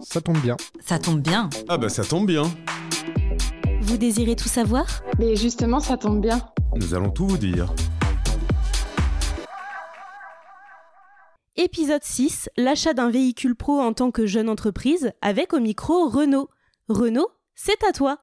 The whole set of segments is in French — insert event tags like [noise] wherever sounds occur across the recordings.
Ça tombe bien. Ça tombe bien. Ah bah ça tombe bien. Vous désirez tout savoir? Mais justement, ça tombe bien. Nous allons tout vous dire. Épisode 6, l'achat d'un véhicule pro en tant que jeune entreprise avec au micro Renault. Renault, c'est à toi.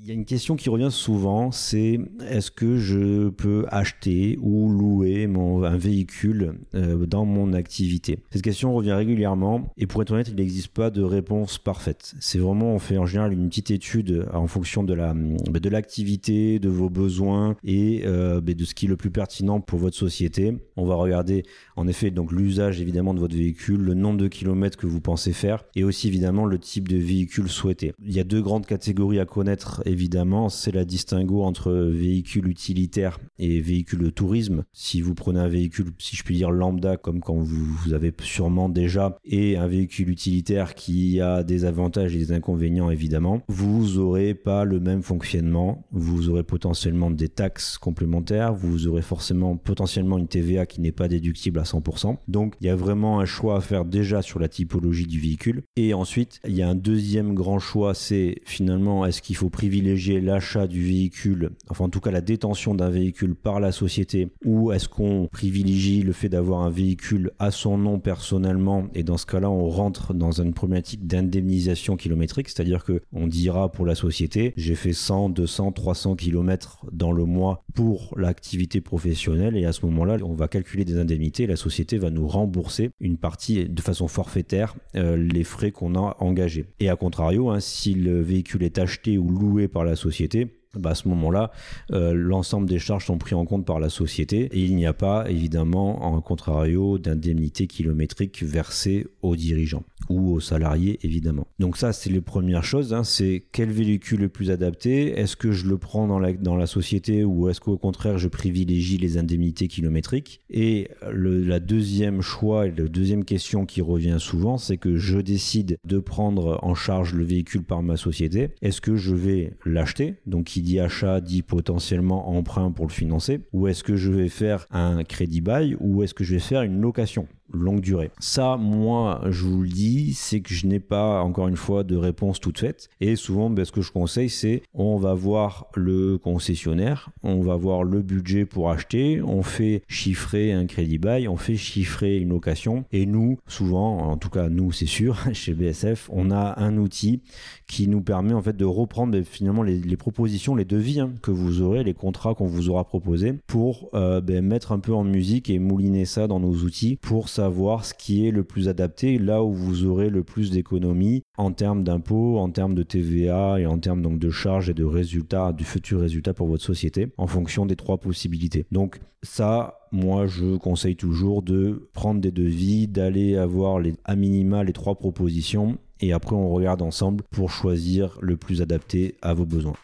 Il y a une question qui revient souvent, c'est est-ce que je peux acheter ou louer mon, un véhicule euh, dans mon activité? Cette question revient régulièrement et pour être honnête, il n'existe pas de réponse parfaite. C'est vraiment, on fait en général une petite étude en fonction de la bah, de l'activité, de vos besoins et euh, bah, de ce qui est le plus pertinent pour votre société. On va regarder en effet donc l'usage évidemment de votre véhicule, le nombre de kilomètres que vous pensez faire et aussi évidemment le type de véhicule souhaité. Il y a deux grandes catégories à connaître évidemment, c'est la distinguo entre véhicule utilitaire et véhicule de tourisme. Si vous prenez un véhicule, si je puis dire lambda, comme quand vous, avez sûrement déjà, et un véhicule utilitaire qui a des avantages et des inconvénients évidemment, vous aurez pas le même fonctionnement. Vous aurez potentiellement des taxes complémentaires, vous aurez forcément potentiellement une TVA qui n'est pas déductible à 100%. Donc il y a vraiment un choix à faire déjà sur la typologie du véhicule. Et ensuite, il y a un deuxième grand choix, c'est finalement est-ce qu'il faut privilégier privilégier l'achat du véhicule, enfin en tout cas la détention d'un véhicule par la société, ou est-ce qu'on privilégie le fait d'avoir un véhicule à son nom personnellement? Et dans ce cas-là on rentre dans une problématique d'indemnisation kilométrique, c'est-à-dire que on dira pour la société j'ai fait 100, 200, 300 km dans le mois pour l'activité professionnelle et à ce moment-là on va calculer des indemnités, la société va nous rembourser une partie de façon forfaitaire euh, les frais qu'on a engagés. Et à contrario, hein, si le véhicule est acheté ou loué par la société, bah à ce moment-là, euh, l'ensemble des charges sont pris en compte par la société et il n'y a pas évidemment en contrario d'indemnité kilométrique versée aux dirigeants ou aux salariés évidemment. Donc ça c'est les premières choses, hein. c'est quel véhicule est plus adapté, est-ce que je le prends dans la, dans la société ou est-ce qu'au contraire je privilégie les indemnités kilométriques? Et le, la deuxième choix et la deuxième question qui revient souvent c'est que je décide de prendre en charge le véhicule par ma société, est-ce que je vais l'acheter? Donc qui dit achat dit potentiellement emprunt pour le financer. Ou est-ce que je vais faire un crédit bail ou est-ce que je vais faire une location? Longue durée. Ça, moi, je vous le dis, c'est que je n'ai pas, encore une fois, de réponse toute faite. Et souvent, ben, ce que je conseille, c'est on va voir le concessionnaire, on va voir le budget pour acheter, on fait chiffrer un crédit bail, on fait chiffrer une location. Et nous, souvent, en tout cas, nous, c'est sûr, [laughs] chez BSF, on a un outil qui nous permet en fait de reprendre ben, finalement les, propositions, les devis hein, que vous aurez, les contrats qu'on vous aura proposés pour euh, ben, mettre un peu en musique et mouliner ça dans nos outils pour savoir ce qui est le plus adapté, là où vous aurez le plus d'économies en termes d'impôts, en termes de TVA et en termes donc de charges et de résultats, du futur résultat pour votre société, en fonction des trois possibilités. Donc ça, moi, je conseille toujours de prendre des devis, d'aller avoir les, à minima les trois propositions et après on regarde ensemble pour choisir le plus adapté à vos besoins.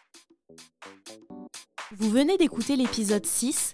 Vous venez d'écouter l'épisode 6